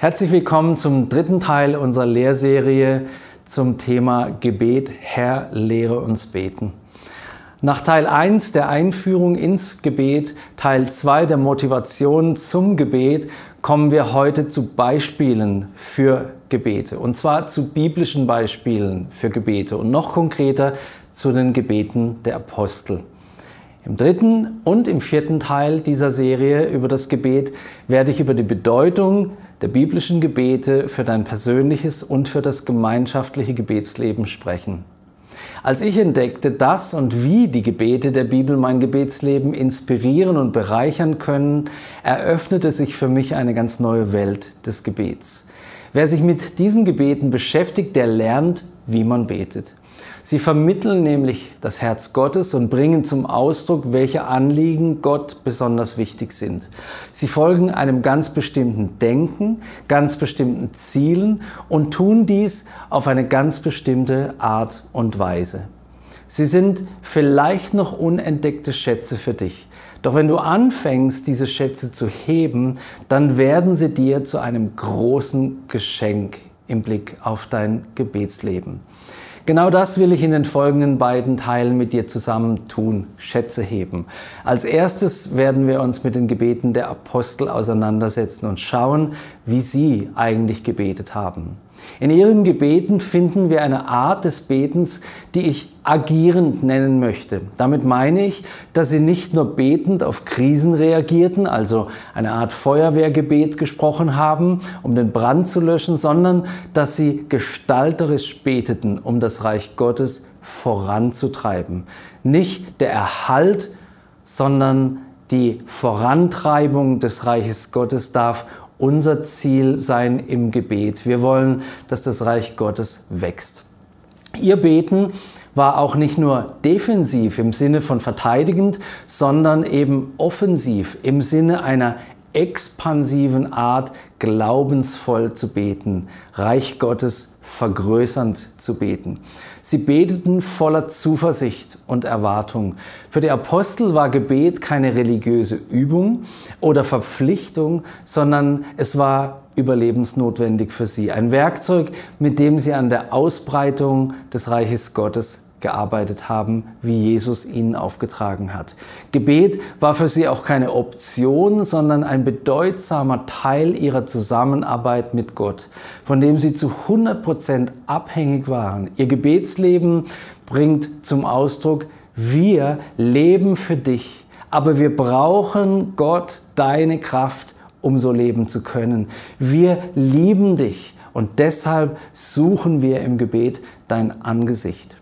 Herzlich willkommen zum dritten Teil unserer Lehrserie zum Thema Gebet. Herr, lehre uns beten. Nach Teil 1 der Einführung ins Gebet, Teil 2 der Motivation zum Gebet, kommen wir heute zu Beispielen für Gebete. Und zwar zu biblischen Beispielen für Gebete und noch konkreter zu den Gebeten der Apostel. Im dritten und im vierten Teil dieser Serie über das Gebet werde ich über die Bedeutung der biblischen Gebete für dein persönliches und für das gemeinschaftliche Gebetsleben sprechen. Als ich entdeckte, dass und wie die Gebete der Bibel mein Gebetsleben inspirieren und bereichern können, eröffnete sich für mich eine ganz neue Welt des Gebets. Wer sich mit diesen Gebeten beschäftigt, der lernt, wie man betet. Sie vermitteln nämlich das Herz Gottes und bringen zum Ausdruck, welche Anliegen Gott besonders wichtig sind. Sie folgen einem ganz bestimmten Denken, ganz bestimmten Zielen und tun dies auf eine ganz bestimmte Art und Weise. Sie sind vielleicht noch unentdeckte Schätze für dich. Doch wenn du anfängst, diese Schätze zu heben, dann werden sie dir zu einem großen Geschenk im Blick auf dein Gebetsleben. Genau das will ich in den folgenden beiden Teilen mit dir zusammen tun, Schätze heben. Als erstes werden wir uns mit den Gebeten der Apostel auseinandersetzen und schauen, wie sie eigentlich gebetet haben. In ihren Gebeten finden wir eine Art des Betens, die ich agierend nennen möchte. Damit meine ich, dass sie nicht nur betend auf Krisen reagierten, also eine Art Feuerwehrgebet gesprochen haben, um den Brand zu löschen, sondern dass sie gestalterisch beteten, um das Reich Gottes voranzutreiben. Nicht der Erhalt, sondern die Vorantreibung des Reiches Gottes darf unser Ziel sein im Gebet. Wir wollen, dass das Reich Gottes wächst. Ihr Beten war auch nicht nur defensiv im Sinne von verteidigend, sondern eben offensiv im Sinne einer expansiven Art, glaubensvoll zu beten, Reich Gottes vergrößernd zu beten. Sie beteten voller Zuversicht und Erwartung. Für die Apostel war Gebet keine religiöse Übung oder Verpflichtung, sondern es war überlebensnotwendig für sie. Ein Werkzeug, mit dem sie an der Ausbreitung des Reiches Gottes gearbeitet haben, wie Jesus ihnen aufgetragen hat. Gebet war für sie auch keine Option, sondern ein bedeutsamer Teil ihrer Zusammenarbeit mit Gott, von dem sie zu 100 Prozent abhängig waren. Ihr Gebetsleben bringt zum Ausdruck, wir leben für dich, aber wir brauchen Gott, deine Kraft, um so leben zu können. Wir lieben dich und deshalb suchen wir im Gebet dein Angesicht.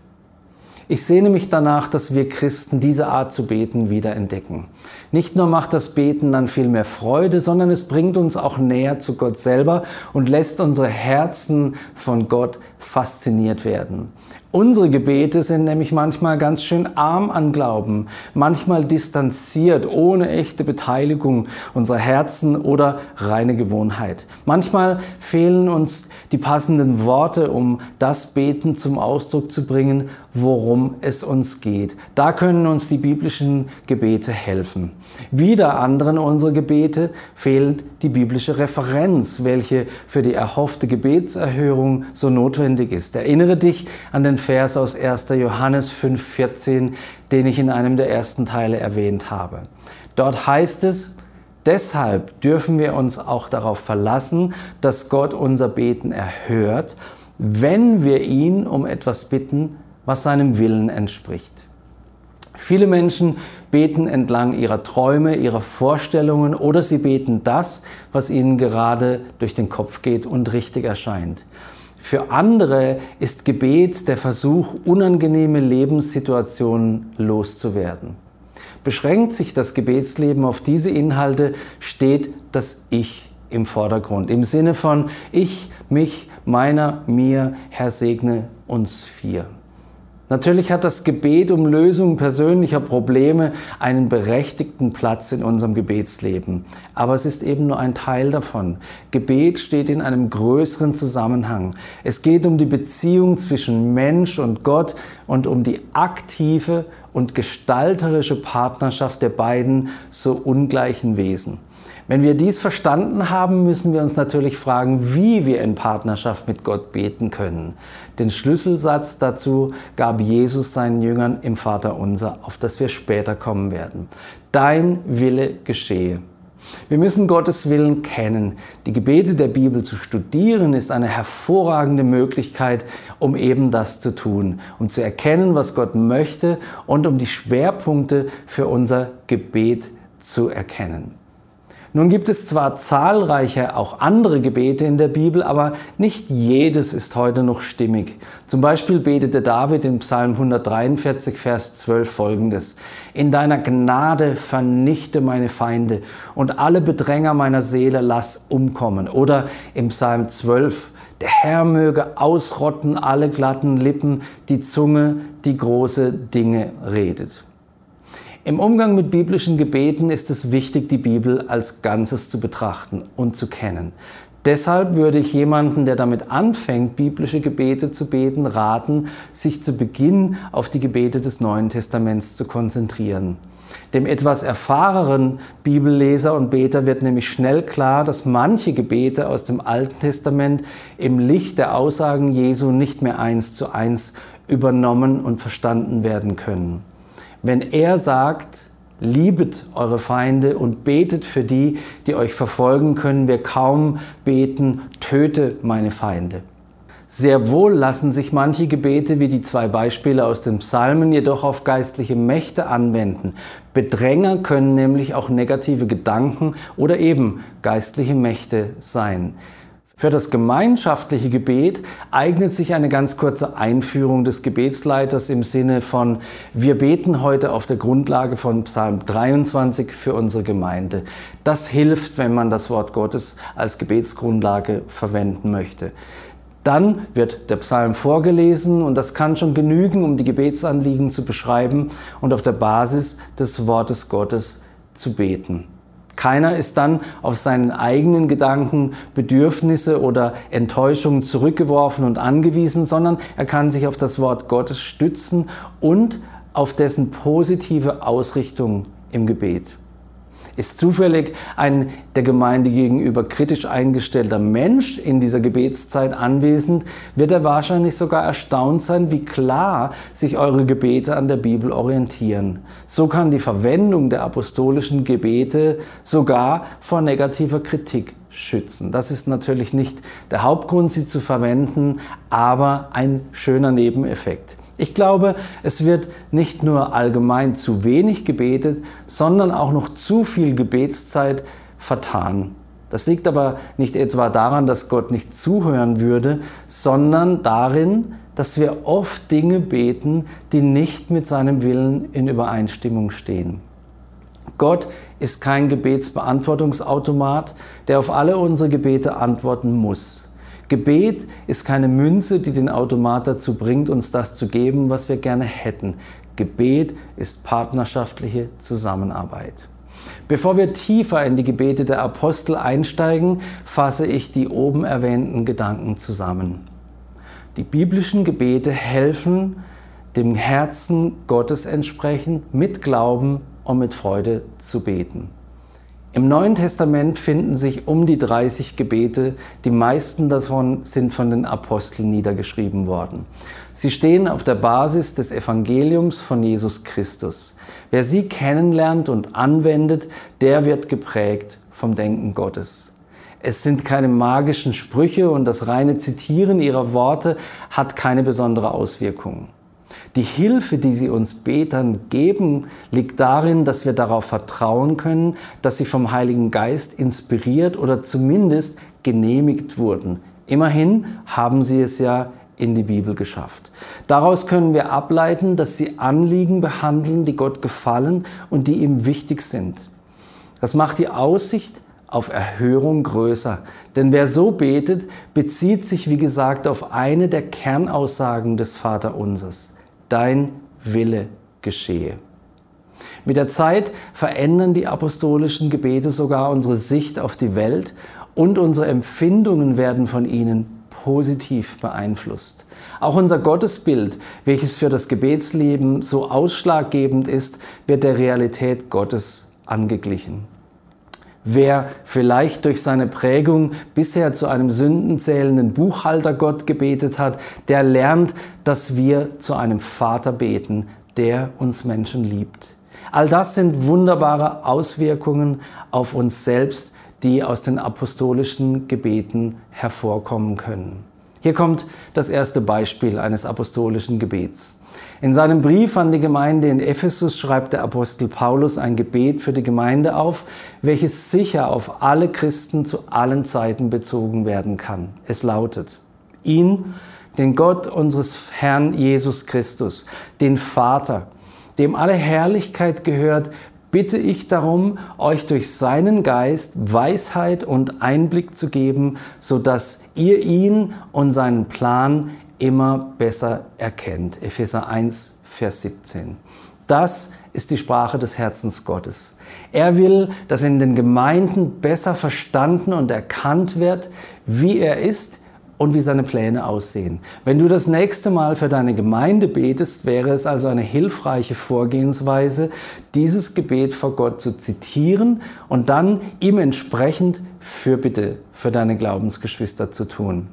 Ich sehne mich danach, dass wir Christen diese Art zu beten wieder entdecken. Nicht nur macht das Beten dann viel mehr Freude, sondern es bringt uns auch näher zu Gott selber und lässt unsere Herzen von Gott fasziniert werden. Unsere Gebete sind nämlich manchmal ganz schön arm an Glauben, manchmal distanziert, ohne echte Beteiligung unserer Herzen oder reine Gewohnheit. Manchmal fehlen uns die passenden Worte, um das Beten zum Ausdruck zu bringen, worum es uns geht. Da können uns die biblischen Gebete helfen. Wieder anderen unserer Gebete fehlt die biblische Referenz, welche für die erhoffte Gebetserhörung so notwendig ist. Erinnere dich an den Vers aus 1. Johannes 5,14, den ich in einem der ersten Teile erwähnt habe. Dort heißt es, deshalb dürfen wir uns auch darauf verlassen, dass Gott unser Beten erhört, wenn wir ihn um etwas bitten, was seinem Willen entspricht. Viele Menschen beten entlang ihrer Träume, ihrer Vorstellungen oder sie beten das, was ihnen gerade durch den Kopf geht und richtig erscheint. Für andere ist Gebet der Versuch, unangenehme Lebenssituationen loszuwerden. Beschränkt sich das Gebetsleben auf diese Inhalte, steht das Ich im Vordergrund. Im Sinne von Ich, mich, meiner, mir, Herr segne uns vier. Natürlich hat das Gebet um Lösung persönlicher Probleme einen berechtigten Platz in unserem Gebetsleben. Aber es ist eben nur ein Teil davon. Gebet steht in einem größeren Zusammenhang. Es geht um die Beziehung zwischen Mensch und Gott und um die aktive und gestalterische Partnerschaft der beiden so ungleichen Wesen. Wenn wir dies verstanden haben, müssen wir uns natürlich fragen, wie wir in Partnerschaft mit Gott beten können. Den Schlüsselsatz dazu gab Jesus seinen Jüngern im Vater unser, auf das wir später kommen werden. Dein Wille geschehe. Wir müssen Gottes Willen kennen. Die Gebete der Bibel zu studieren ist eine hervorragende Möglichkeit, um eben das zu tun, um zu erkennen, was Gott möchte und um die Schwerpunkte für unser Gebet zu erkennen. Nun gibt es zwar zahlreiche auch andere Gebete in der Bibel, aber nicht jedes ist heute noch stimmig. Zum Beispiel betete David in Psalm 143, Vers 12 folgendes. In deiner Gnade vernichte meine Feinde und alle Bedränger meiner Seele lass umkommen. Oder im Psalm 12, der Herr möge ausrotten alle glatten Lippen, die Zunge, die große Dinge redet. Im Umgang mit biblischen Gebeten ist es wichtig, die Bibel als Ganzes zu betrachten und zu kennen. Deshalb würde ich jemanden, der damit anfängt, biblische Gebete zu beten, raten, sich zu Beginn auf die Gebete des Neuen Testaments zu konzentrieren. Dem etwas erfahrenen Bibelleser und Beter wird nämlich schnell klar, dass manche Gebete aus dem Alten Testament im Licht der Aussagen Jesu nicht mehr eins zu eins übernommen und verstanden werden können wenn er sagt, liebet eure Feinde und betet für die, die euch verfolgen, können wir kaum beten, töte meine Feinde. Sehr wohl lassen sich manche Gebete wie die zwei Beispiele aus den Psalmen jedoch auf geistliche Mächte anwenden. Bedränger können nämlich auch negative Gedanken oder eben geistliche Mächte sein. Für das gemeinschaftliche Gebet eignet sich eine ganz kurze Einführung des Gebetsleiters im Sinne von, wir beten heute auf der Grundlage von Psalm 23 für unsere Gemeinde. Das hilft, wenn man das Wort Gottes als Gebetsgrundlage verwenden möchte. Dann wird der Psalm vorgelesen und das kann schon genügen, um die Gebetsanliegen zu beschreiben und auf der Basis des Wortes Gottes zu beten. Keiner ist dann auf seinen eigenen Gedanken, Bedürfnisse oder Enttäuschungen zurückgeworfen und angewiesen, sondern er kann sich auf das Wort Gottes stützen und auf dessen positive Ausrichtung im Gebet. Ist zufällig ein der Gemeinde gegenüber kritisch eingestellter Mensch in dieser Gebetszeit anwesend, wird er wahrscheinlich sogar erstaunt sein, wie klar sich eure Gebete an der Bibel orientieren. So kann die Verwendung der apostolischen Gebete sogar vor negativer Kritik schützen. Das ist natürlich nicht der Hauptgrund, sie zu verwenden, aber ein schöner Nebeneffekt. Ich glaube, es wird nicht nur allgemein zu wenig gebetet, sondern auch noch zu viel Gebetszeit vertan. Das liegt aber nicht etwa daran, dass Gott nicht zuhören würde, sondern darin, dass wir oft Dinge beten, die nicht mit seinem Willen in Übereinstimmung stehen. Gott ist kein Gebetsbeantwortungsautomat, der auf alle unsere Gebete antworten muss. Gebet ist keine Münze, die den Automat dazu bringt, uns das zu geben, was wir gerne hätten. Gebet ist partnerschaftliche Zusammenarbeit. Bevor wir tiefer in die Gebete der Apostel einsteigen, fasse ich die oben erwähnten Gedanken zusammen. Die biblischen Gebete helfen, dem Herzen Gottes entsprechend mit Glauben und mit Freude zu beten. Im Neuen Testament finden sich um die 30 Gebete, die meisten davon sind von den Aposteln niedergeschrieben worden. Sie stehen auf der Basis des Evangeliums von Jesus Christus. Wer sie kennenlernt und anwendet, der wird geprägt vom Denken Gottes. Es sind keine magischen Sprüche und das reine Zitieren ihrer Worte hat keine besondere Auswirkung. Die Hilfe, die sie uns Betern geben, liegt darin, dass wir darauf vertrauen können, dass sie vom Heiligen Geist inspiriert oder zumindest genehmigt wurden. Immerhin haben sie es ja in die Bibel geschafft. Daraus können wir ableiten, dass sie Anliegen behandeln, die Gott gefallen und die ihm wichtig sind. Das macht die Aussicht auf Erhörung größer. Denn wer so betet, bezieht sich, wie gesagt, auf eine der Kernaussagen des Vaterunsers dein Wille geschehe. Mit der Zeit verändern die apostolischen Gebete sogar unsere Sicht auf die Welt und unsere Empfindungen werden von ihnen positiv beeinflusst. Auch unser Gottesbild, welches für das Gebetsleben so ausschlaggebend ist, wird der Realität Gottes angeglichen. Wer vielleicht durch seine Prägung bisher zu einem sündenzählenden Buchhaltergott gebetet hat, der lernt, dass wir zu einem Vater beten, der uns Menschen liebt. All das sind wunderbare Auswirkungen auf uns selbst, die aus den apostolischen Gebeten hervorkommen können. Hier kommt das erste Beispiel eines apostolischen Gebets. In seinem Brief an die Gemeinde in Ephesus schreibt der Apostel Paulus ein Gebet für die Gemeinde auf, welches sicher auf alle Christen zu allen Zeiten bezogen werden kann. Es lautet, ihn, den Gott unseres Herrn Jesus Christus, den Vater, dem alle Herrlichkeit gehört, bitte ich darum, euch durch seinen Geist Weisheit und Einblick zu geben, so dass ihr ihn und seinen Plan immer besser erkennt. Epheser 1, Vers 17. Das ist die Sprache des Herzens Gottes. Er will, dass in den Gemeinden besser verstanden und erkannt wird, wie er ist, und wie seine Pläne aussehen. Wenn du das nächste Mal für deine Gemeinde betest, wäre es also eine hilfreiche Vorgehensweise, dieses Gebet vor Gott zu zitieren und dann ihm entsprechend Fürbitte für deine Glaubensgeschwister zu tun.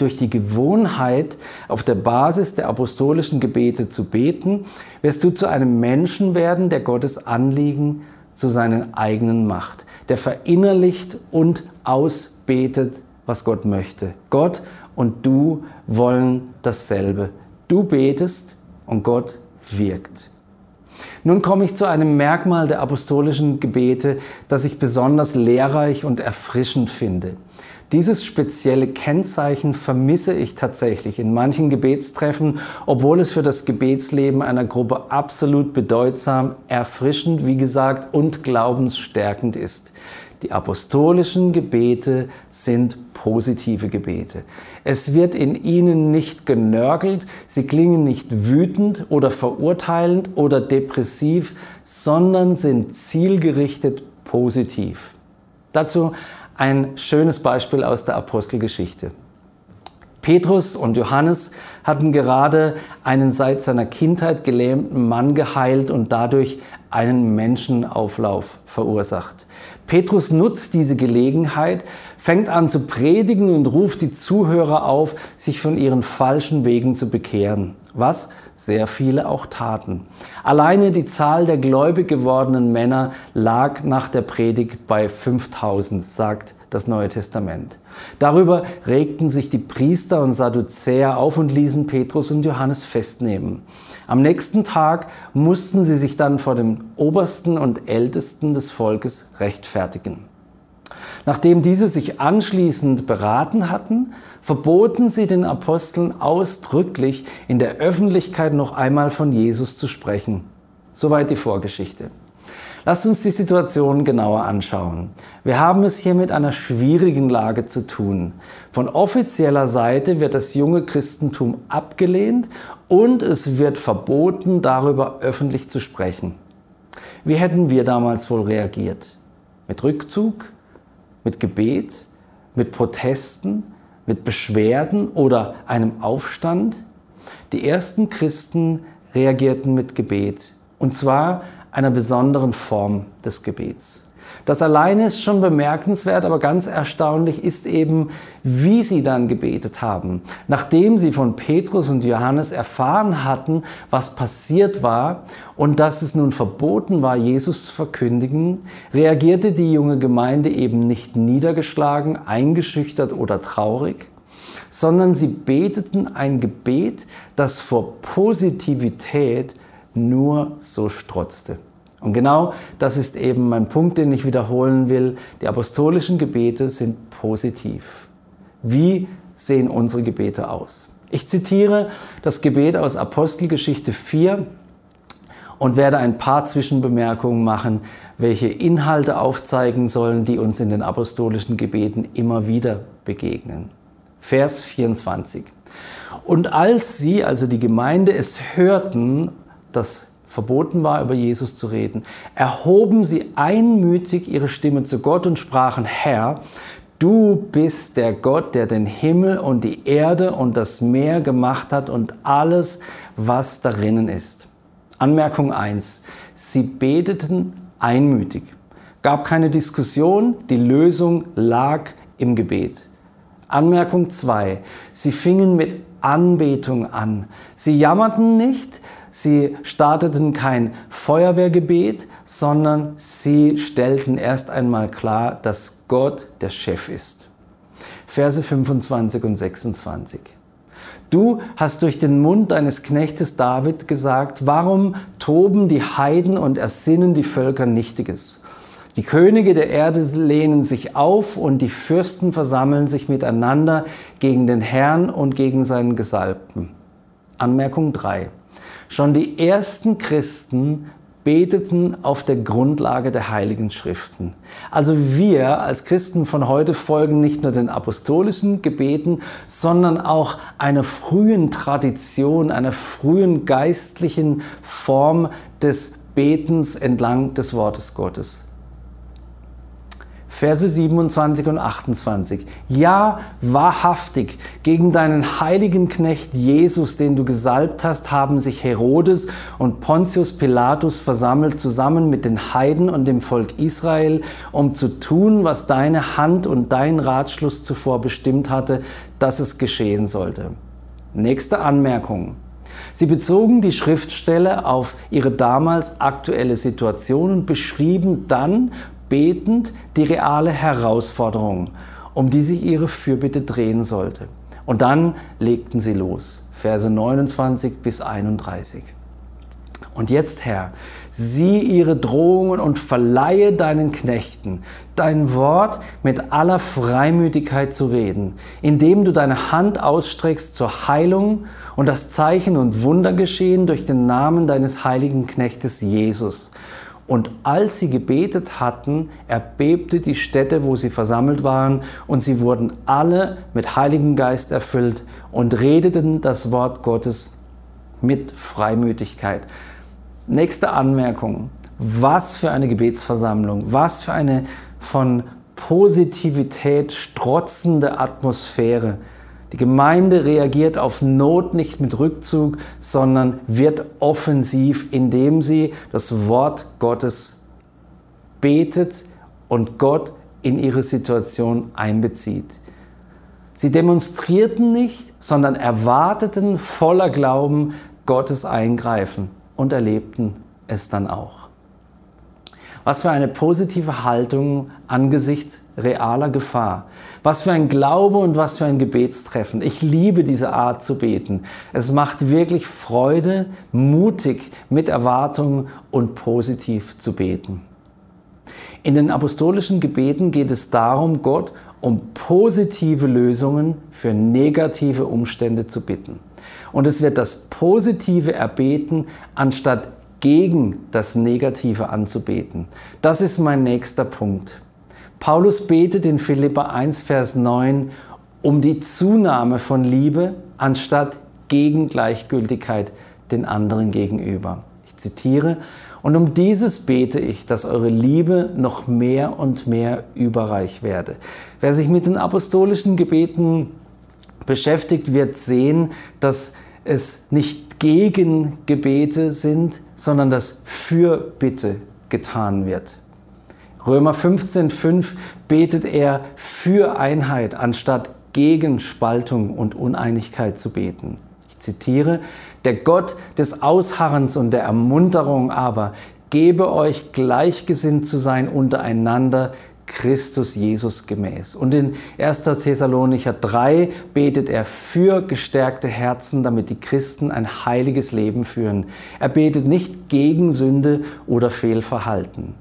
Durch die Gewohnheit, auf der Basis der apostolischen Gebete zu beten, wirst du zu einem Menschen werden, der Gottes Anliegen zu seinen eigenen macht, der verinnerlicht und ausbetet was Gott möchte. Gott und du wollen dasselbe. Du betest und Gott wirkt. Nun komme ich zu einem Merkmal der apostolischen Gebete, das ich besonders lehrreich und erfrischend finde. Dieses spezielle Kennzeichen vermisse ich tatsächlich in manchen Gebetstreffen, obwohl es für das Gebetsleben einer Gruppe absolut bedeutsam, erfrischend, wie gesagt, und glaubensstärkend ist. Die apostolischen Gebete sind positive Gebete. Es wird in ihnen nicht genörgelt, sie klingen nicht wütend oder verurteilend oder depressiv, sondern sind zielgerichtet positiv. Dazu ein schönes Beispiel aus der Apostelgeschichte. Petrus und Johannes hatten gerade einen seit seiner Kindheit gelähmten Mann geheilt und dadurch einen Menschenauflauf verursacht. Petrus nutzt diese Gelegenheit, fängt an zu predigen und ruft die Zuhörer auf, sich von ihren falschen Wegen zu bekehren, was sehr viele auch taten. Alleine die Zahl der gläubig gewordenen Männer lag nach der Predigt bei 5000, sagt das Neue Testament. Darüber regten sich die Priester und Sadduzäer auf und ließen Petrus und Johannes festnehmen. Am nächsten Tag mussten sie sich dann vor dem Obersten und Ältesten des Volkes rechtfertigen. Nachdem diese sich anschließend beraten hatten, verboten sie den Aposteln ausdrücklich, in der Öffentlichkeit noch einmal von Jesus zu sprechen. Soweit die Vorgeschichte. Lasst uns die Situation genauer anschauen. Wir haben es hier mit einer schwierigen Lage zu tun. Von offizieller Seite wird das junge Christentum abgelehnt und es wird verboten, darüber öffentlich zu sprechen. Wie hätten wir damals wohl reagiert? Mit Rückzug? Mit Gebet? Mit Protesten? Mit Beschwerden oder einem Aufstand? Die ersten Christen reagierten mit Gebet. Und zwar einer besonderen Form des Gebets. Das alleine ist schon bemerkenswert, aber ganz erstaunlich ist eben, wie sie dann gebetet haben. Nachdem sie von Petrus und Johannes erfahren hatten, was passiert war und dass es nun verboten war, Jesus zu verkündigen, reagierte die junge Gemeinde eben nicht niedergeschlagen, eingeschüchtert oder traurig, sondern sie beteten ein Gebet, das vor Positivität nur so strotzte. Und genau das ist eben mein Punkt, den ich wiederholen will. Die apostolischen Gebete sind positiv. Wie sehen unsere Gebete aus? Ich zitiere das Gebet aus Apostelgeschichte 4 und werde ein paar Zwischenbemerkungen machen, welche Inhalte aufzeigen sollen, die uns in den apostolischen Gebeten immer wieder begegnen. Vers 24. Und als sie, also die Gemeinde, es hörten, dass verboten war, über Jesus zu reden, erhoben sie einmütig ihre Stimme zu Gott und sprachen, Herr, du bist der Gott, der den Himmel und die Erde und das Meer gemacht hat und alles, was darinnen ist. Anmerkung 1. Sie beteten einmütig. Gab keine Diskussion, die Lösung lag im Gebet. Anmerkung 2. Sie fingen mit Anbetung an. Sie jammerten nicht, sie starteten kein Feuerwehrgebet, sondern sie stellten erst einmal klar, dass Gott der Chef ist. Verse 25 und 26. Du hast durch den Mund deines Knechtes David gesagt, warum toben die Heiden und ersinnen die Völker Nichtiges? Die Könige der Erde lehnen sich auf und die Fürsten versammeln sich miteinander gegen den Herrn und gegen seinen Gesalbten. Anmerkung 3. Schon die ersten Christen beteten auf der Grundlage der Heiligen Schriften. Also wir als Christen von heute folgen nicht nur den apostolischen Gebeten, sondern auch einer frühen Tradition, einer frühen geistlichen Form des Betens entlang des Wortes Gottes. Verse 27 und 28. Ja, wahrhaftig, gegen deinen heiligen Knecht Jesus, den du gesalbt hast, haben sich Herodes und Pontius Pilatus versammelt, zusammen mit den Heiden und dem Volk Israel, um zu tun, was deine Hand und dein Ratschluss zuvor bestimmt hatte, dass es geschehen sollte. Nächste Anmerkung. Sie bezogen die Schriftstelle auf ihre damals aktuelle Situation und beschrieben dann betend die reale Herausforderung, um die sich ihre Fürbitte drehen sollte. Und dann legten sie los. Verse 29 bis 31. Und jetzt, Herr, sieh ihre Drohungen und verleihe deinen Knechten dein Wort mit aller Freimütigkeit zu reden, indem du deine Hand ausstreckst zur Heilung und das Zeichen und Wunder geschehen durch den Namen deines heiligen Knechtes Jesus. Und als sie gebetet hatten, erbebte die Stätte, wo sie versammelt waren, und sie wurden alle mit Heiligen Geist erfüllt und redeten das Wort Gottes mit Freimütigkeit. Nächste Anmerkung. Was für eine Gebetsversammlung, was für eine von Positivität strotzende Atmosphäre. Die Gemeinde reagiert auf Not nicht mit Rückzug, sondern wird offensiv, indem sie das Wort Gottes betet und Gott in ihre Situation einbezieht. Sie demonstrierten nicht, sondern erwarteten voller Glauben Gottes Eingreifen und erlebten es dann auch. Was für eine positive Haltung angesichts realer Gefahr. Was für ein Glaube und was für ein Gebetstreffen. Ich liebe diese Art zu beten. Es macht wirklich Freude, mutig mit Erwartung und positiv zu beten. In den apostolischen Gebeten geht es darum, Gott um positive Lösungen für negative Umstände zu bitten. Und es wird das Positive erbeten, anstatt gegen das Negative anzubeten. Das ist mein nächster Punkt. Paulus betet in Philippa 1, Vers 9 um die Zunahme von Liebe anstatt gegen Gleichgültigkeit den anderen gegenüber. Ich zitiere, und um dieses bete ich, dass eure Liebe noch mehr und mehr überreich werde. Wer sich mit den apostolischen Gebeten beschäftigt, wird sehen, dass es nicht gegen Gebete sind, sondern dass für Bitte getan wird. Römer 15,5 betet er für Einheit, anstatt gegen Spaltung und Uneinigkeit zu beten. Ich zitiere, der Gott des Ausharrens und der Ermunterung aber gebe euch gleichgesinnt zu sein untereinander, Christus Jesus gemäß. Und in 1. Thessalonicher 3 betet er für gestärkte Herzen, damit die Christen ein heiliges Leben führen. Er betet nicht gegen Sünde oder Fehlverhalten.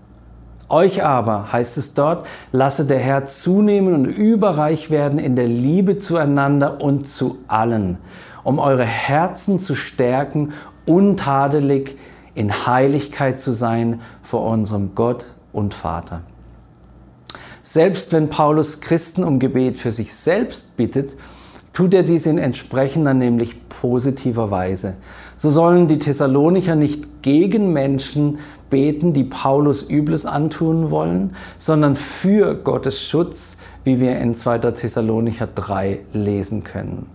Euch aber, heißt es dort, lasse der Herr zunehmen und überreich werden in der Liebe zueinander und zu allen, um eure Herzen zu stärken, untadelig in Heiligkeit zu sein vor unserem Gott und Vater. Selbst wenn Paulus Christen um Gebet für sich selbst bittet, tut er dies in entsprechender, nämlich positiver Weise. So sollen die Thessalonicher nicht gegen Menschen beten, die Paulus Übles antun wollen, sondern für Gottes Schutz, wie wir in 2. Thessalonicher 3 lesen können.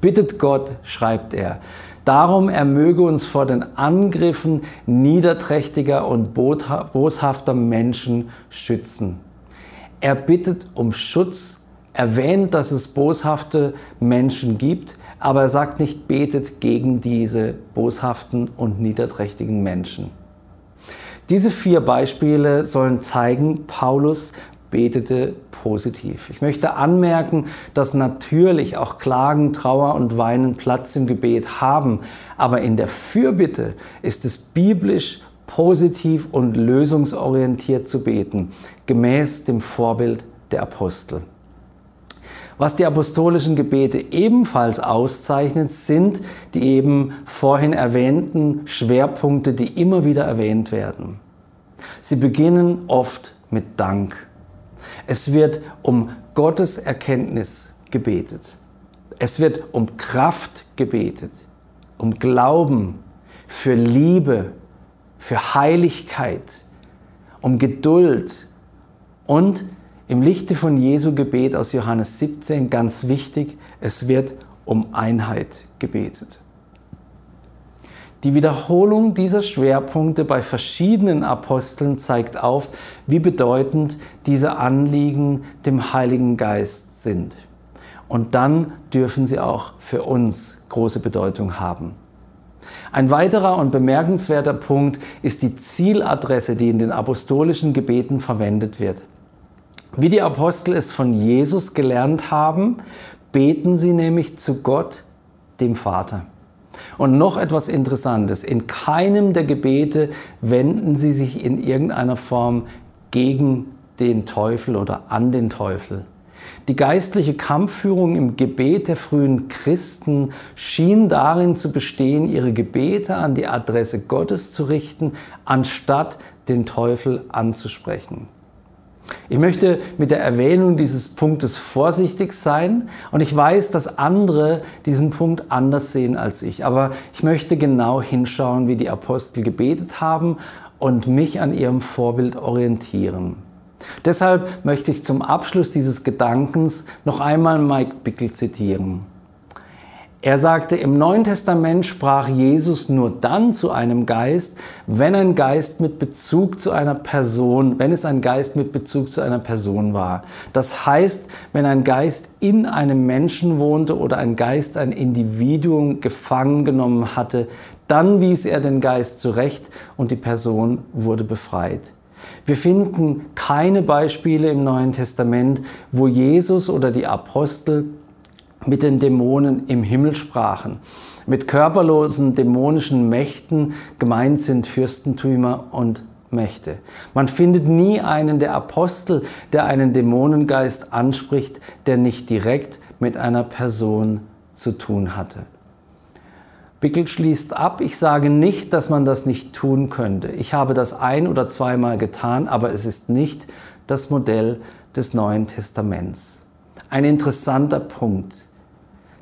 Bittet Gott, schreibt er, Darum er möge uns vor den Angriffen niederträchtiger und boshafter Menschen schützen. Er bittet um Schutz, erwähnt, dass es boshafte Menschen gibt, aber er sagt nicht, betet gegen diese boshaften und niederträchtigen Menschen. Diese vier Beispiele sollen zeigen, Paulus betete positiv. Ich möchte anmerken, dass natürlich auch Klagen, Trauer und Weinen Platz im Gebet haben, aber in der Fürbitte ist es biblisch positiv und lösungsorientiert zu beten, gemäß dem Vorbild der Apostel. Was die apostolischen Gebete ebenfalls auszeichnet, sind die eben vorhin erwähnten Schwerpunkte, die immer wieder erwähnt werden. Sie beginnen oft mit Dank. Es wird um Gottes Erkenntnis gebetet. Es wird um Kraft gebetet, um Glauben, für Liebe, für Heiligkeit, um Geduld und im Lichte von Jesu Gebet aus Johannes 17 ganz wichtig, es wird um Einheit gebetet. Die Wiederholung dieser Schwerpunkte bei verschiedenen Aposteln zeigt auf, wie bedeutend diese Anliegen dem Heiligen Geist sind. Und dann dürfen sie auch für uns große Bedeutung haben. Ein weiterer und bemerkenswerter Punkt ist die Zieladresse, die in den apostolischen Gebeten verwendet wird. Wie die Apostel es von Jesus gelernt haben, beten sie nämlich zu Gott, dem Vater. Und noch etwas Interessantes, in keinem der Gebete wenden sie sich in irgendeiner Form gegen den Teufel oder an den Teufel. Die geistliche Kampfführung im Gebet der frühen Christen schien darin zu bestehen, ihre Gebete an die Adresse Gottes zu richten, anstatt den Teufel anzusprechen. Ich möchte mit der Erwähnung dieses Punktes vorsichtig sein und ich weiß, dass andere diesen Punkt anders sehen als ich. Aber ich möchte genau hinschauen, wie die Apostel gebetet haben und mich an ihrem Vorbild orientieren. Deshalb möchte ich zum Abschluss dieses Gedankens noch einmal Mike Bickel zitieren. Er sagte, im Neuen Testament sprach Jesus nur dann zu einem Geist, wenn ein Geist mit Bezug zu einer Person, wenn es ein Geist mit Bezug zu einer Person war. Das heißt, wenn ein Geist in einem Menschen wohnte oder ein Geist ein Individuum gefangen genommen hatte, dann wies er den Geist zurecht und die Person wurde befreit. Wir finden keine Beispiele im Neuen Testament, wo Jesus oder die Apostel mit den Dämonen im Himmel sprachen. Mit körperlosen dämonischen Mächten gemeint sind Fürstentümer und Mächte. Man findet nie einen der Apostel, der einen Dämonengeist anspricht, der nicht direkt mit einer Person zu tun hatte. Bickel schließt ab, ich sage nicht, dass man das nicht tun könnte. Ich habe das ein oder zweimal getan, aber es ist nicht das Modell des Neuen Testaments. Ein interessanter Punkt.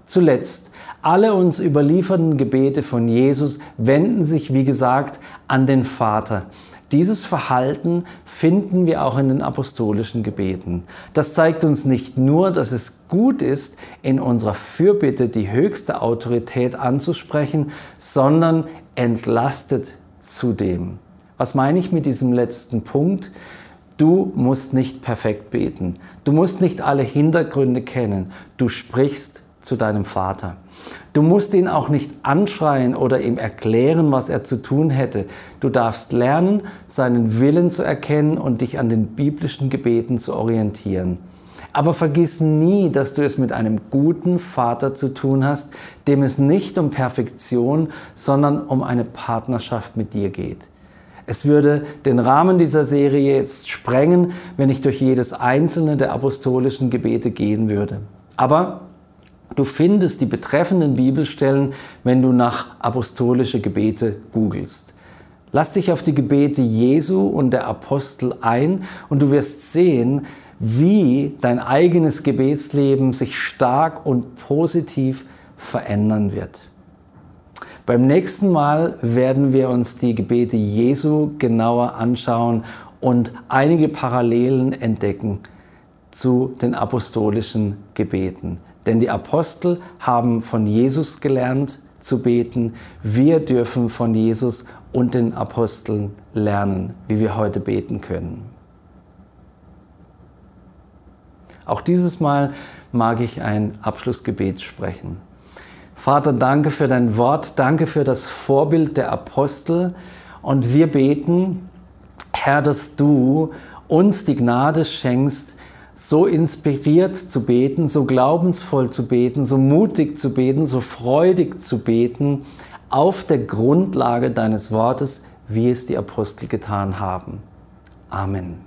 Zuletzt, alle uns überlieferten Gebete von Jesus wenden sich, wie gesagt, an den Vater. Dieses Verhalten finden wir auch in den apostolischen Gebeten. Das zeigt uns nicht nur, dass es gut ist, in unserer Fürbitte die höchste Autorität anzusprechen, sondern entlastet zudem. Was meine ich mit diesem letzten Punkt? Du musst nicht perfekt beten. Du musst nicht alle Hintergründe kennen. Du sprichst zu deinem Vater. Du musst ihn auch nicht anschreien oder ihm erklären, was er zu tun hätte. Du darfst lernen, seinen Willen zu erkennen und dich an den biblischen Gebeten zu orientieren. Aber vergiss nie, dass du es mit einem guten Vater zu tun hast, dem es nicht um Perfektion, sondern um eine Partnerschaft mit dir geht. Es würde den Rahmen dieser Serie jetzt sprengen, wenn ich durch jedes einzelne der apostolischen Gebete gehen würde. Aber Du findest die betreffenden Bibelstellen, wenn du nach apostolische Gebete googelst. Lass dich auf die Gebete Jesu und der Apostel ein und du wirst sehen, wie dein eigenes Gebetsleben sich stark und positiv verändern wird. Beim nächsten Mal werden wir uns die Gebete Jesu genauer anschauen und einige Parallelen entdecken zu den apostolischen Gebeten. Denn die Apostel haben von Jesus gelernt zu beten. Wir dürfen von Jesus und den Aposteln lernen, wie wir heute beten können. Auch dieses Mal mag ich ein Abschlussgebet sprechen. Vater, danke für dein Wort, danke für das Vorbild der Apostel und wir beten, Herr, dass du uns die Gnade schenkst, so inspiriert zu beten, so glaubensvoll zu beten, so mutig zu beten, so freudig zu beten, auf der Grundlage deines Wortes, wie es die Apostel getan haben. Amen.